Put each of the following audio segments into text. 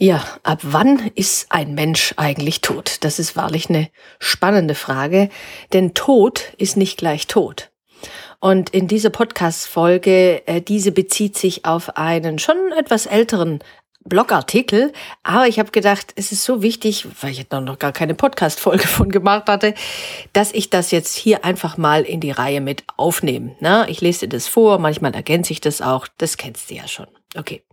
Ja, ab wann ist ein Mensch eigentlich tot? Das ist wahrlich eine spannende Frage, denn Tod ist nicht gleich tot. Und in dieser Podcast-Folge, äh, diese bezieht sich auf einen schon etwas älteren Blogartikel, aber ich habe gedacht, es ist so wichtig, weil ich noch gar keine Podcast-Folge von gemacht hatte, dass ich das jetzt hier einfach mal in die Reihe mit aufnehme. Na, ich lese dir das vor, manchmal ergänze ich das auch, das kennst du ja schon. Okay.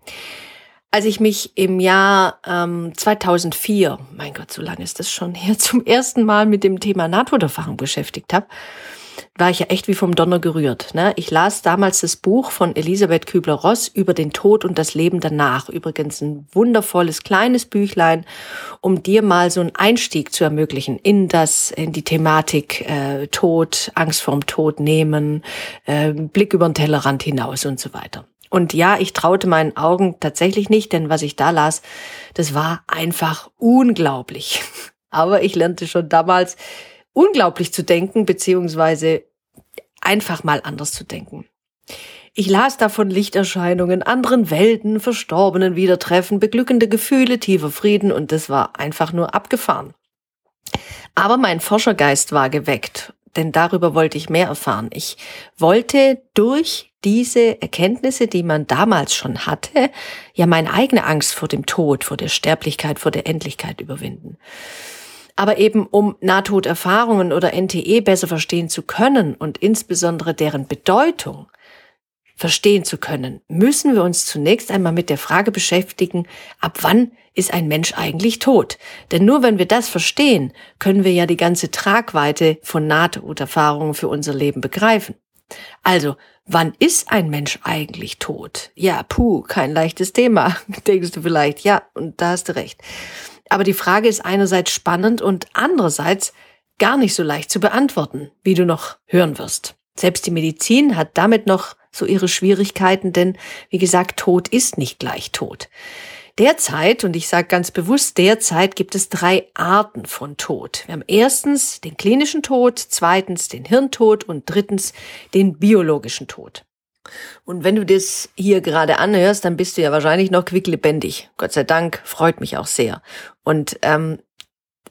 Als ich mich im Jahr ähm, 2004, mein Gott, so lange ist das schon her, zum ersten Mal mit dem Thema Nahtoderfahrung beschäftigt habe, war ich ja echt wie vom Donner gerührt. Ne? Ich las damals das Buch von Elisabeth Kübler-Ross über den Tod und das Leben danach. Übrigens ein wundervolles kleines Büchlein, um dir mal so einen Einstieg zu ermöglichen in das, in die Thematik äh, Tod, Angst vorm Tod nehmen, äh, Blick über den Tellerrand hinaus und so weiter. Und ja, ich traute meinen Augen tatsächlich nicht, denn was ich da las, das war einfach unglaublich. Aber ich lernte schon damals unglaublich zu denken, beziehungsweise einfach mal anders zu denken. Ich las davon Lichterscheinungen, anderen Welten, Verstorbenen wiedertreffen, beglückende Gefühle, tiefer Frieden und das war einfach nur abgefahren. Aber mein Forschergeist war geweckt, denn darüber wollte ich mehr erfahren. Ich wollte durch diese Erkenntnisse, die man damals schon hatte, ja meine eigene Angst vor dem Tod, vor der Sterblichkeit, vor der Endlichkeit überwinden. Aber eben um Nahtoderfahrungen oder NTE besser verstehen zu können und insbesondere deren Bedeutung verstehen zu können, müssen wir uns zunächst einmal mit der Frage beschäftigen, ab wann ist ein Mensch eigentlich tot? Denn nur wenn wir das verstehen, können wir ja die ganze Tragweite von Nahtoderfahrungen für unser Leben begreifen. Also, wann ist ein Mensch eigentlich tot? Ja, puh, kein leichtes Thema, denkst du vielleicht. Ja, und da hast du recht. Aber die Frage ist einerseits spannend und andererseits gar nicht so leicht zu beantworten, wie du noch hören wirst. Selbst die Medizin hat damit noch so ihre Schwierigkeiten, denn wie gesagt, Tod ist nicht gleich Tod. Derzeit, und ich sage ganz bewusst derzeit, gibt es drei Arten von Tod. Wir haben erstens den klinischen Tod, zweitens den Hirntod und drittens den biologischen Tod. Und wenn du das hier gerade anhörst, dann bist du ja wahrscheinlich noch quicklebendig. Gott sei Dank, freut mich auch sehr. Und ähm,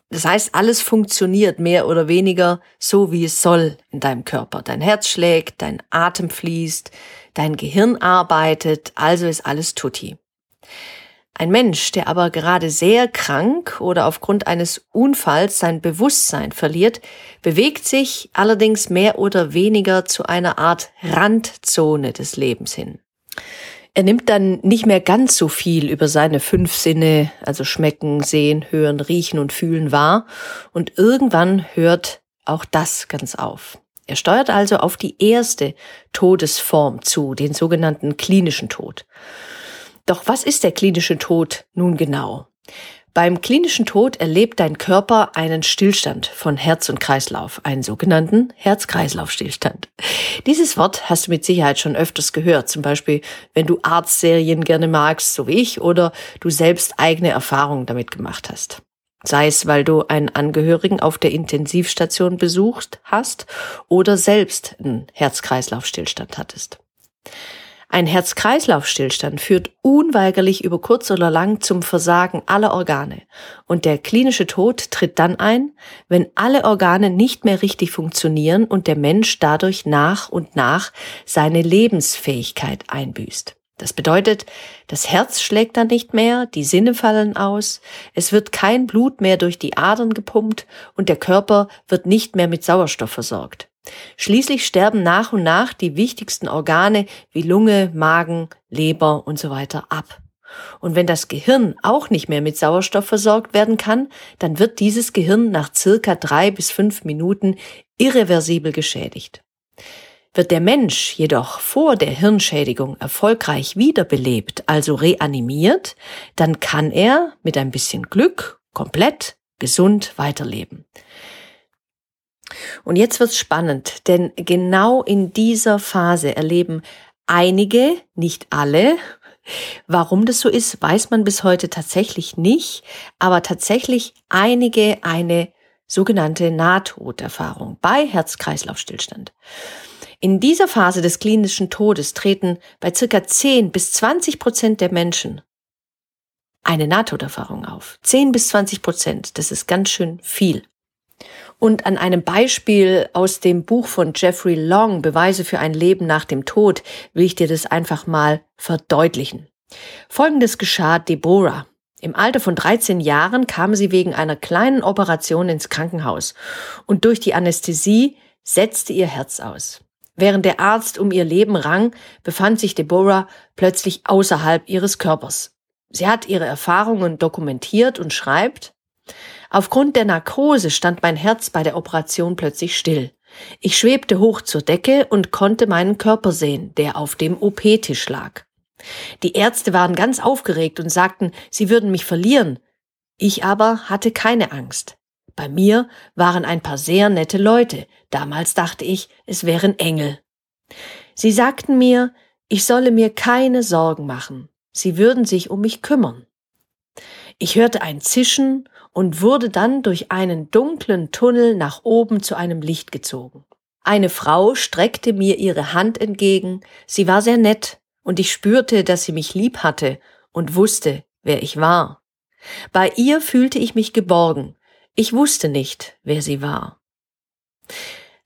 das heißt, alles funktioniert mehr oder weniger so, wie es soll in deinem Körper. Dein Herz schlägt, dein Atem fließt, dein Gehirn arbeitet, also ist alles tutti. Ein Mensch, der aber gerade sehr krank oder aufgrund eines Unfalls sein Bewusstsein verliert, bewegt sich allerdings mehr oder weniger zu einer Art Randzone des Lebens hin. Er nimmt dann nicht mehr ganz so viel über seine fünf Sinne, also schmecken, sehen, hören, riechen und fühlen wahr, und irgendwann hört auch das ganz auf. Er steuert also auf die erste Todesform zu, den sogenannten klinischen Tod. Doch was ist der klinische Tod nun genau? Beim klinischen Tod erlebt dein Körper einen Stillstand von Herz und Kreislauf, einen sogenannten Herz-Kreislauf-Stillstand. Dieses Wort hast du mit Sicherheit schon öfters gehört, zum Beispiel wenn du Arztserien gerne magst, so wie ich, oder du selbst eigene Erfahrungen damit gemacht hast. Sei es, weil du einen Angehörigen auf der Intensivstation besucht hast oder selbst einen Herz-Kreislauf-Stillstand hattest. Ein Herz-Kreislauf-Stillstand führt unweigerlich über kurz oder lang zum Versagen aller Organe. Und der klinische Tod tritt dann ein, wenn alle Organe nicht mehr richtig funktionieren und der Mensch dadurch nach und nach seine Lebensfähigkeit einbüßt. Das bedeutet, das Herz schlägt dann nicht mehr, die Sinne fallen aus, es wird kein Blut mehr durch die Adern gepumpt und der Körper wird nicht mehr mit Sauerstoff versorgt. Schließlich sterben nach und nach die wichtigsten Organe wie Lunge, Magen, Leber und so weiter ab. Und wenn das Gehirn auch nicht mehr mit Sauerstoff versorgt werden kann, dann wird dieses Gehirn nach circa drei bis fünf Minuten irreversibel geschädigt. Wird der Mensch jedoch vor der Hirnschädigung erfolgreich wiederbelebt, also reanimiert, dann kann er mit ein bisschen Glück komplett gesund weiterleben. Und jetzt wird's spannend, denn genau in dieser Phase erleben einige, nicht alle, Warum das so ist, weiß man bis heute tatsächlich nicht, aber tatsächlich einige eine sogenannte Nahtoderfahrung bei Herz-Kreislauf-Stillstand. In dieser Phase des klinischen Todes treten bei circa 10 bis 20 Prozent der Menschen eine Nahtoderfahrung auf. 10 bis 20 Prozent, das ist ganz schön viel. Und an einem Beispiel aus dem Buch von Jeffrey Long, Beweise für ein Leben nach dem Tod, will ich dir das einfach mal verdeutlichen. Folgendes geschah Deborah. Im Alter von 13 Jahren kam sie wegen einer kleinen Operation ins Krankenhaus und durch die Anästhesie setzte ihr Herz aus. Während der Arzt um ihr Leben rang, befand sich Deborah plötzlich außerhalb ihres Körpers. Sie hat ihre Erfahrungen dokumentiert und schreibt, Aufgrund der Narkose stand mein Herz bei der Operation plötzlich still. Ich schwebte hoch zur Decke und konnte meinen Körper sehen, der auf dem OP-Tisch lag. Die Ärzte waren ganz aufgeregt und sagten, sie würden mich verlieren. Ich aber hatte keine Angst. Bei mir waren ein paar sehr nette Leute. Damals dachte ich, es wären Engel. Sie sagten mir, ich solle mir keine Sorgen machen. Sie würden sich um mich kümmern. Ich hörte ein Zischen und wurde dann durch einen dunklen Tunnel nach oben zu einem Licht gezogen. Eine Frau streckte mir ihre Hand entgegen, sie war sehr nett, und ich spürte, dass sie mich lieb hatte und wusste, wer ich war. Bei ihr fühlte ich mich geborgen, ich wusste nicht, wer sie war.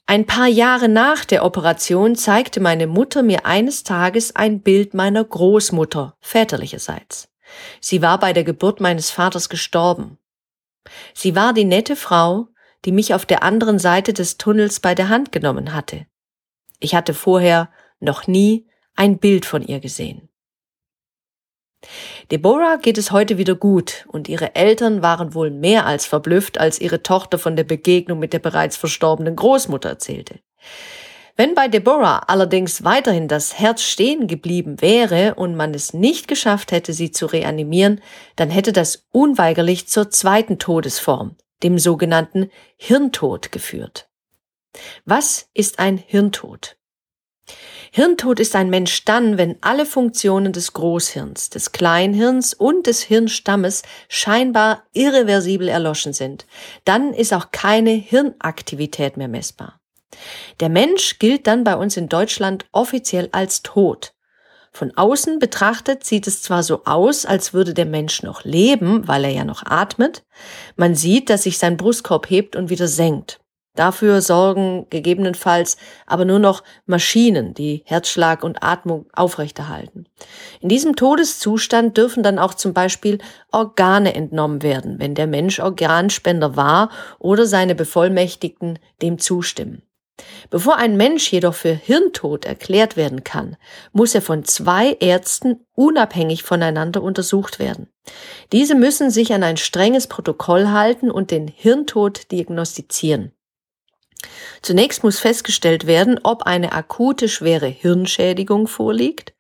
Ein paar Jahre nach der Operation zeigte meine Mutter mir eines Tages ein Bild meiner Großmutter väterlicherseits. Sie war bei der Geburt meines Vaters gestorben. Sie war die nette Frau, die mich auf der anderen Seite des Tunnels bei der Hand genommen hatte. Ich hatte vorher noch nie ein Bild von ihr gesehen. Deborah geht es heute wieder gut und ihre Eltern waren wohl mehr als verblüfft, als ihre Tochter von der Begegnung mit der bereits verstorbenen Großmutter erzählte. Wenn bei Deborah allerdings weiterhin das Herz stehen geblieben wäre und man es nicht geschafft hätte, sie zu reanimieren, dann hätte das unweigerlich zur zweiten Todesform, dem sogenannten Hirntod geführt. Was ist ein Hirntod? Hirntod ist ein Mensch dann, wenn alle Funktionen des Großhirns, des Kleinhirns und des Hirnstammes scheinbar irreversibel erloschen sind. Dann ist auch keine Hirnaktivität mehr messbar. Der Mensch gilt dann bei uns in Deutschland offiziell als tot. Von außen betrachtet sieht es zwar so aus, als würde der Mensch noch leben, weil er ja noch atmet. Man sieht, dass sich sein Brustkorb hebt und wieder senkt. Dafür sorgen gegebenenfalls aber nur noch Maschinen, die Herzschlag und Atmung aufrechterhalten. In diesem Todeszustand dürfen dann auch zum Beispiel Organe entnommen werden, wenn der Mensch Organspender war oder seine Bevollmächtigten dem zustimmen. Bevor ein Mensch jedoch für Hirntod erklärt werden kann, muss er von zwei Ärzten unabhängig voneinander untersucht werden. Diese müssen sich an ein strenges Protokoll halten und den Hirntod diagnostizieren. Zunächst muss festgestellt werden, ob eine akute schwere Hirnschädigung vorliegt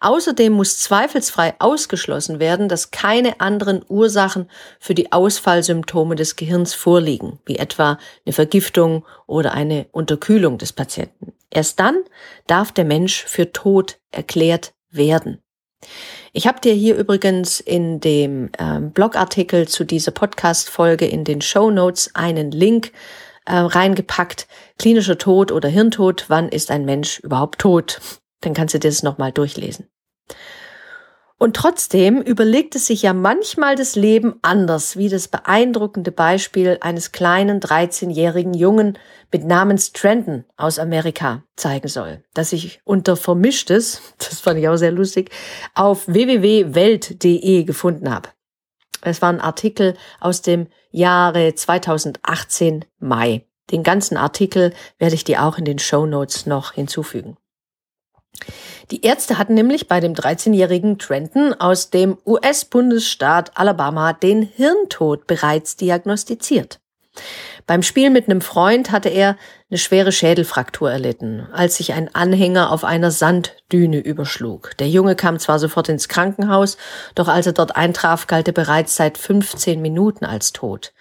Außerdem muss zweifelsfrei ausgeschlossen werden, dass keine anderen Ursachen für die Ausfallsymptome des Gehirns vorliegen, wie etwa eine Vergiftung oder eine Unterkühlung des Patienten. Erst dann darf der Mensch für tot erklärt werden. Ich habe dir hier übrigens in dem ähm, Blogartikel zu dieser Podcast-Folge in den Show Notes einen Link äh, reingepackt. Klinischer Tod oder Hirntod, wann ist ein Mensch überhaupt tot? Dann kannst du dir das nochmal durchlesen. Und trotzdem überlegt es sich ja manchmal das Leben anders, wie das beeindruckende Beispiel eines kleinen 13-jährigen Jungen mit Namens Trenton aus Amerika zeigen soll, das ich unter Vermischtes, das fand ich auch sehr lustig, auf www.welt.de gefunden habe. Es war ein Artikel aus dem Jahre 2018 Mai. Den ganzen Artikel werde ich dir auch in den Show Notes noch hinzufügen. Die Ärzte hatten nämlich bei dem 13-jährigen Trenton aus dem US-Bundesstaat Alabama den Hirntod bereits diagnostiziert. Beim Spiel mit einem Freund hatte er eine schwere Schädelfraktur erlitten, als sich ein Anhänger auf einer Sanddüne überschlug. Der Junge kam zwar sofort ins Krankenhaus, doch als er dort eintraf, galt er bereits seit 15 Minuten als tot.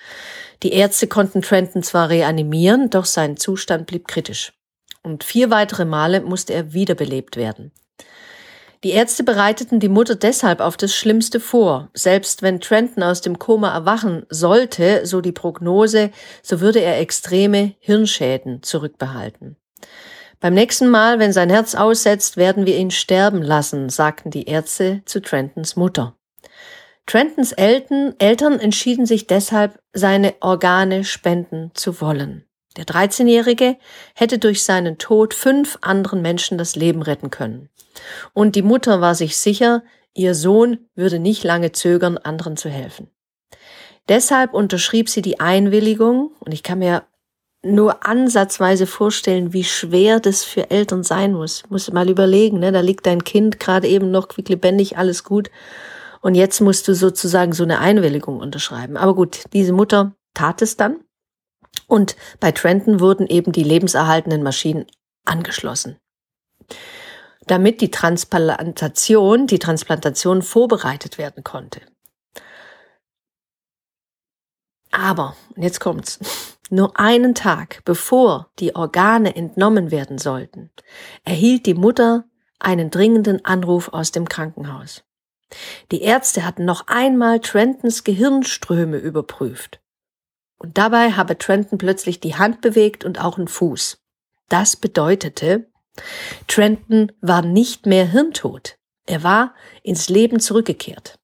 Die Ärzte konnten Trenton zwar reanimieren, doch sein Zustand blieb kritisch. Und vier weitere Male musste er wiederbelebt werden. Die Ärzte bereiteten die Mutter deshalb auf das Schlimmste vor. Selbst wenn Trenton aus dem Koma erwachen sollte, so die Prognose, so würde er extreme Hirnschäden zurückbehalten. Beim nächsten Mal, wenn sein Herz aussetzt, werden wir ihn sterben lassen, sagten die Ärzte zu Trentons Mutter. Trentons Eltern, Eltern entschieden sich deshalb, seine Organe spenden zu wollen. Der 13-Jährige hätte durch seinen Tod fünf anderen Menschen das Leben retten können. Und die Mutter war sich sicher, ihr Sohn würde nicht lange zögern, anderen zu helfen. Deshalb unterschrieb sie die Einwilligung, und ich kann mir nur ansatzweise vorstellen, wie schwer das für Eltern sein muss. Muss mal überlegen, ne? da liegt dein Kind gerade eben noch quicklebendig, alles gut. Und jetzt musst du sozusagen so eine Einwilligung unterschreiben. Aber gut, diese Mutter tat es dann. Und bei Trenton wurden eben die lebenserhaltenden Maschinen angeschlossen damit die Transplantation, die Transplantation vorbereitet werden konnte. Aber, und jetzt kommt's, nur einen Tag bevor die Organe entnommen werden sollten, erhielt die Mutter einen dringenden Anruf aus dem Krankenhaus. Die Ärzte hatten noch einmal Trentons Gehirnströme überprüft. Und dabei habe Trenton plötzlich die Hand bewegt und auch einen Fuß. Das bedeutete, Trenton war nicht mehr hirntot. Er war ins Leben zurückgekehrt.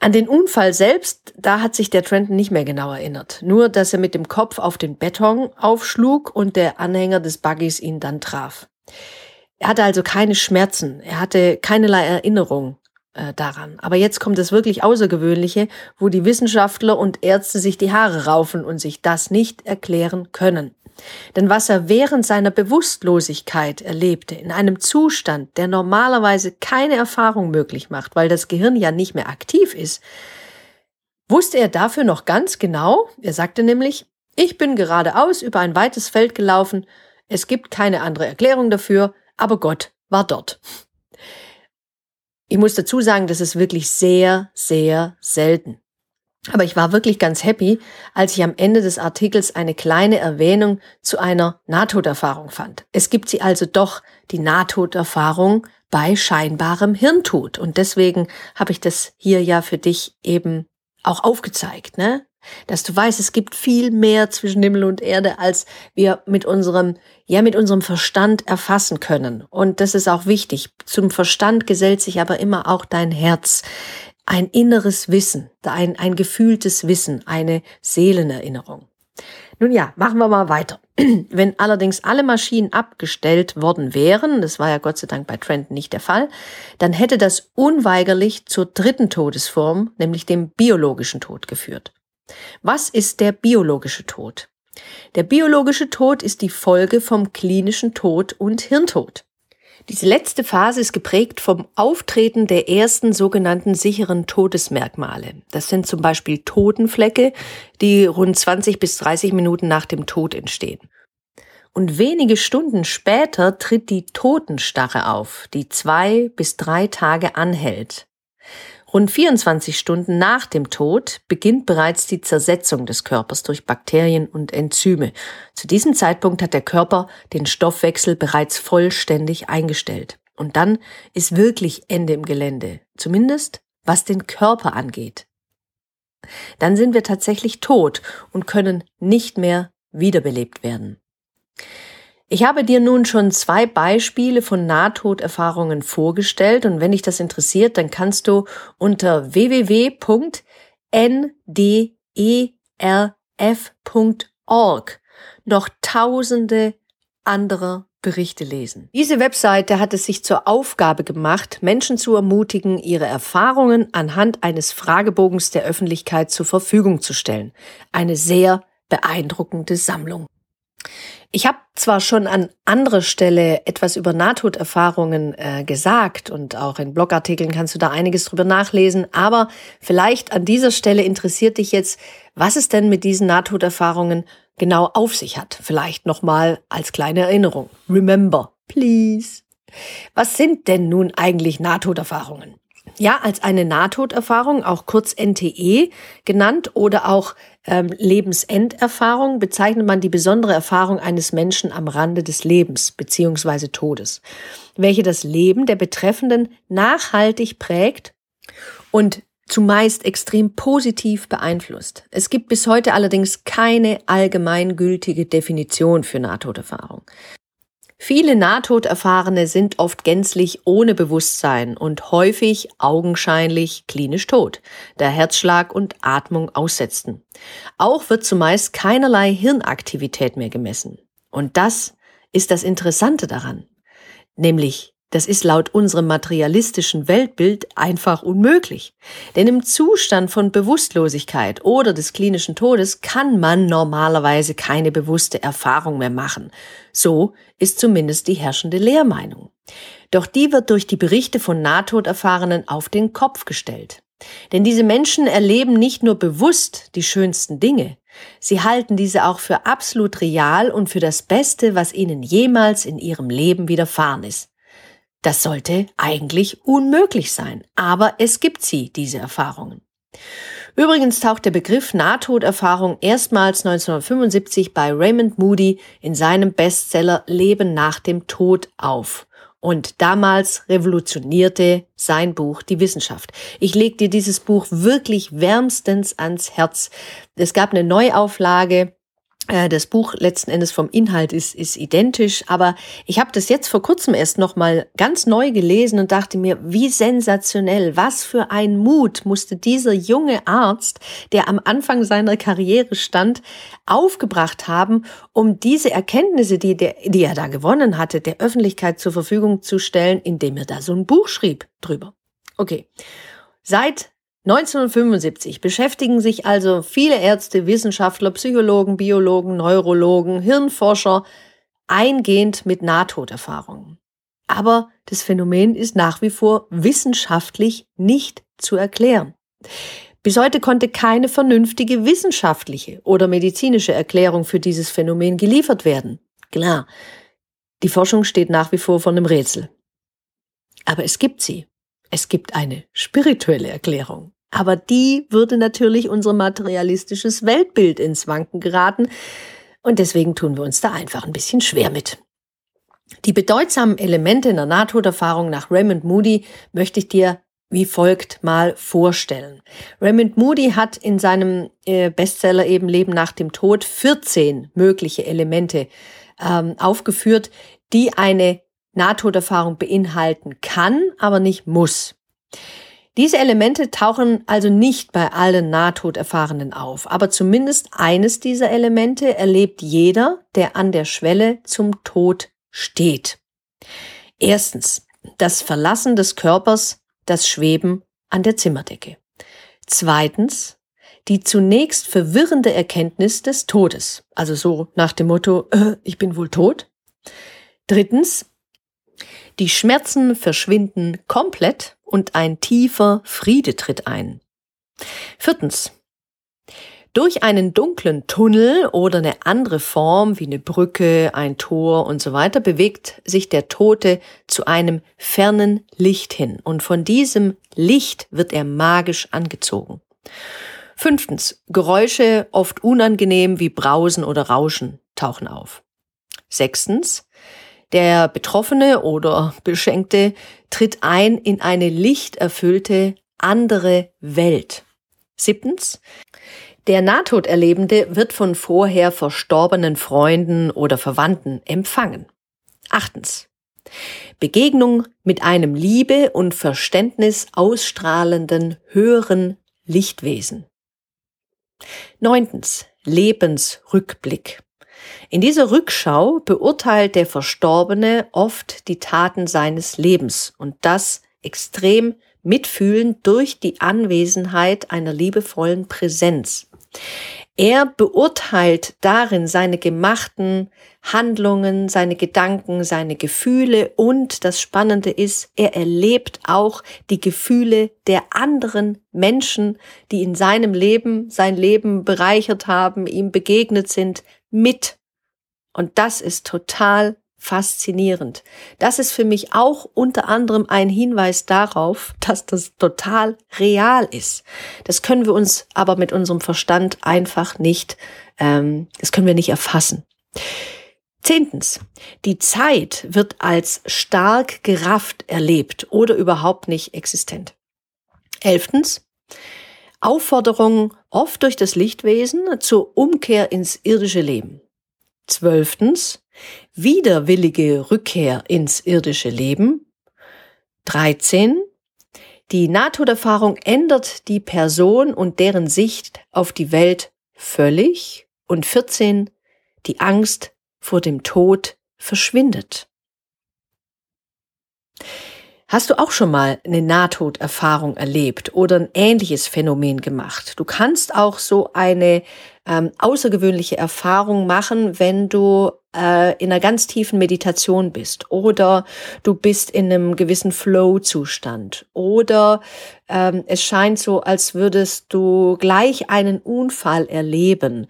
An den Unfall selbst, da hat sich der Trenton nicht mehr genau erinnert. Nur, dass er mit dem Kopf auf den Beton aufschlug und der Anhänger des Buggys ihn dann traf. Er hatte also keine Schmerzen. Er hatte keinerlei Erinnerung daran. Aber jetzt kommt das wirklich Außergewöhnliche, wo die Wissenschaftler und Ärzte sich die Haare raufen und sich das nicht erklären können. Denn was er während seiner Bewusstlosigkeit erlebte, in einem Zustand, der normalerweise keine Erfahrung möglich macht, weil das Gehirn ja nicht mehr aktiv ist, wusste er dafür noch ganz genau, er sagte nämlich, ich bin geradeaus über ein weites Feld gelaufen, es gibt keine andere Erklärung dafür, aber Gott war dort. Ich muss dazu sagen, das ist wirklich sehr, sehr selten. Aber ich war wirklich ganz happy, als ich am Ende des Artikels eine kleine Erwähnung zu einer Nahtoderfahrung fand. Es gibt sie also doch, die Nahtoderfahrung bei scheinbarem Hirntod. Und deswegen habe ich das hier ja für dich eben auch aufgezeigt, ne? Dass du weißt, es gibt viel mehr zwischen Himmel und Erde, als wir mit unserem, ja, mit unserem Verstand erfassen können. Und das ist auch wichtig. Zum Verstand gesellt sich aber immer auch dein Herz ein inneres Wissen, ein, ein gefühltes Wissen, eine Seelenerinnerung. Nun ja, machen wir mal weiter. Wenn allerdings alle Maschinen abgestellt worden wären, das war ja Gott sei Dank bei Trent nicht der Fall, dann hätte das unweigerlich zur dritten Todesform, nämlich dem biologischen Tod geführt. Was ist der biologische Tod? Der biologische Tod ist die Folge vom klinischen Tod und Hirntod. Diese letzte Phase ist geprägt vom Auftreten der ersten sogenannten sicheren Todesmerkmale. Das sind zum Beispiel Totenflecke, die rund 20 bis 30 Minuten nach dem Tod entstehen. Und wenige Stunden später tritt die Totenstarre auf, die zwei bis drei Tage anhält. Rund 24 Stunden nach dem Tod beginnt bereits die Zersetzung des Körpers durch Bakterien und Enzyme. Zu diesem Zeitpunkt hat der Körper den Stoffwechsel bereits vollständig eingestellt. Und dann ist wirklich Ende im Gelände, zumindest was den Körper angeht. Dann sind wir tatsächlich tot und können nicht mehr wiederbelebt werden. Ich habe dir nun schon zwei Beispiele von Nahtoderfahrungen vorgestellt und wenn dich das interessiert, dann kannst du unter www.nderf.org noch tausende anderer Berichte lesen. Diese Webseite hat es sich zur Aufgabe gemacht, Menschen zu ermutigen, ihre Erfahrungen anhand eines Fragebogens der Öffentlichkeit zur Verfügung zu stellen. Eine sehr beeindruckende Sammlung. Ich habe zwar schon an anderer Stelle etwas über Nahtoderfahrungen äh, gesagt und auch in Blogartikeln kannst du da einiges drüber nachlesen, aber vielleicht an dieser Stelle interessiert dich jetzt, was es denn mit diesen Nahtoderfahrungen genau auf sich hat. Vielleicht nochmal als kleine Erinnerung. Remember, please. Was sind denn nun eigentlich Nahtoderfahrungen? Ja, als eine Nahtoderfahrung, auch kurz NTE genannt oder auch ähm, Lebensenderfahrung, bezeichnet man die besondere Erfahrung eines Menschen am Rande des Lebens beziehungsweise Todes, welche das Leben der Betreffenden nachhaltig prägt und zumeist extrem positiv beeinflusst. Es gibt bis heute allerdings keine allgemeingültige Definition für Nahtoderfahrung. Viele Nahtoderfahrene sind oft gänzlich ohne Bewusstsein und häufig augenscheinlich klinisch tot, da Herzschlag und Atmung aussetzten. Auch wird zumeist keinerlei Hirnaktivität mehr gemessen. Und das ist das Interessante daran, nämlich das ist laut unserem materialistischen Weltbild einfach unmöglich. Denn im Zustand von Bewusstlosigkeit oder des klinischen Todes kann man normalerweise keine bewusste Erfahrung mehr machen. So ist zumindest die herrschende Lehrmeinung. Doch die wird durch die Berichte von Nahtoderfahrenen auf den Kopf gestellt. Denn diese Menschen erleben nicht nur bewusst die schönsten Dinge, sie halten diese auch für absolut real und für das Beste, was ihnen jemals in ihrem Leben widerfahren ist. Das sollte eigentlich unmöglich sein, aber es gibt sie, diese Erfahrungen. Übrigens taucht der Begriff Nahtoderfahrung erstmals 1975 bei Raymond Moody in seinem Bestseller Leben nach dem Tod auf. Und damals revolutionierte sein Buch die Wissenschaft. Ich leg dir dieses Buch wirklich wärmstens ans Herz. Es gab eine Neuauflage das Buch letzten Endes vom Inhalt ist, ist identisch, aber ich habe das jetzt vor kurzem erst noch mal ganz neu gelesen und dachte mir, wie sensationell, was für ein Mut musste dieser junge Arzt, der am Anfang seiner Karriere stand, aufgebracht haben, um diese Erkenntnisse, die, der, die er da gewonnen hatte, der Öffentlichkeit zur Verfügung zu stellen, indem er da so ein Buch schrieb drüber. Okay. Seit 1975 beschäftigen sich also viele Ärzte, Wissenschaftler, Psychologen, Biologen, Neurologen, Hirnforscher eingehend mit Nahtoderfahrungen. Aber das Phänomen ist nach wie vor wissenschaftlich nicht zu erklären. Bis heute konnte keine vernünftige wissenschaftliche oder medizinische Erklärung für dieses Phänomen geliefert werden. Klar, die Forschung steht nach wie vor vor einem Rätsel. Aber es gibt sie. Es gibt eine spirituelle Erklärung. Aber die würde natürlich unser materialistisches Weltbild ins Wanken geraten. Und deswegen tun wir uns da einfach ein bisschen schwer mit. Die bedeutsamen Elemente in der Nahtoderfahrung nach Raymond Moody möchte ich dir wie folgt mal vorstellen. Raymond Moody hat in seinem äh, Bestseller eben Leben nach dem Tod 14 mögliche Elemente ähm, aufgeführt, die eine Nahtoderfahrung beinhalten kann, aber nicht muss. Diese Elemente tauchen also nicht bei allen Nahtoderfahrenen auf, aber zumindest eines dieser Elemente erlebt jeder, der an der Schwelle zum Tod steht. Erstens, das Verlassen des Körpers, das Schweben an der Zimmerdecke. Zweitens, die zunächst verwirrende Erkenntnis des Todes, also so nach dem Motto, äh, ich bin wohl tot. Drittens, die Schmerzen verschwinden komplett und ein tiefer Friede tritt ein. Viertens. Durch einen dunklen Tunnel oder eine andere Form wie eine Brücke, ein Tor und so weiter bewegt sich der Tote zu einem fernen Licht hin und von diesem Licht wird er magisch angezogen. Fünftens. Geräusche, oft unangenehm wie Brausen oder Rauschen, tauchen auf. Sechstens. Der Betroffene oder Beschenkte tritt ein in eine lichterfüllte andere Welt. Siebtens. Der Nahtoderlebende wird von vorher verstorbenen Freunden oder Verwandten empfangen. Achtens. Begegnung mit einem Liebe und Verständnis ausstrahlenden höheren Lichtwesen. Neuntens. Lebensrückblick. In dieser Rückschau beurteilt der Verstorbene oft die Taten seines Lebens und das extrem mitfühlend durch die Anwesenheit einer liebevollen Präsenz. Er beurteilt darin seine gemachten Handlungen, seine Gedanken, seine Gefühle und das Spannende ist, er erlebt auch die Gefühle der anderen Menschen, die in seinem Leben sein Leben bereichert haben, ihm begegnet sind, mit. Und das ist total faszinierend. Das ist für mich auch unter anderem ein Hinweis darauf, dass das total real ist. Das können wir uns aber mit unserem Verstand einfach nicht, ähm, das können wir nicht erfassen. Zehntens. Die Zeit wird als stark gerafft erlebt oder überhaupt nicht existent. Elftens. Aufforderung oft durch das Lichtwesen zur Umkehr ins irdische Leben. Zwölftens widerwillige Rückkehr ins irdische Leben. 13. Die Nahtoderfahrung ändert die Person und deren Sicht auf die Welt völlig. Und 14. Die Angst vor dem Tod verschwindet. Hast du auch schon mal eine Nahtoderfahrung erlebt oder ein ähnliches Phänomen gemacht? Du kannst auch so eine ähm, außergewöhnliche Erfahrung machen, wenn du äh, in einer ganz tiefen Meditation bist oder du bist in einem gewissen Flow-Zustand oder ähm, es scheint so, als würdest du gleich einen Unfall erleben.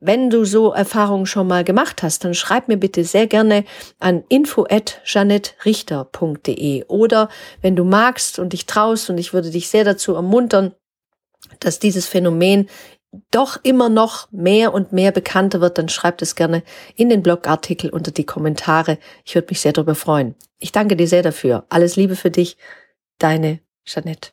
Wenn du so Erfahrungen schon mal gemacht hast, dann schreib mir bitte sehr gerne an info@janettrichter.de oder wenn du magst und dich traust und ich würde dich sehr dazu ermuntern, dass dieses Phänomen doch immer noch mehr und mehr bekannter wird, dann schreib es gerne in den Blogartikel unter die Kommentare. Ich würde mich sehr darüber freuen. Ich danke dir sehr dafür. Alles Liebe für dich, deine Jeanette.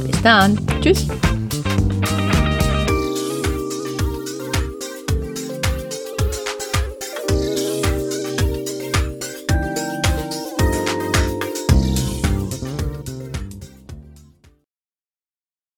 Dann. Tschüss.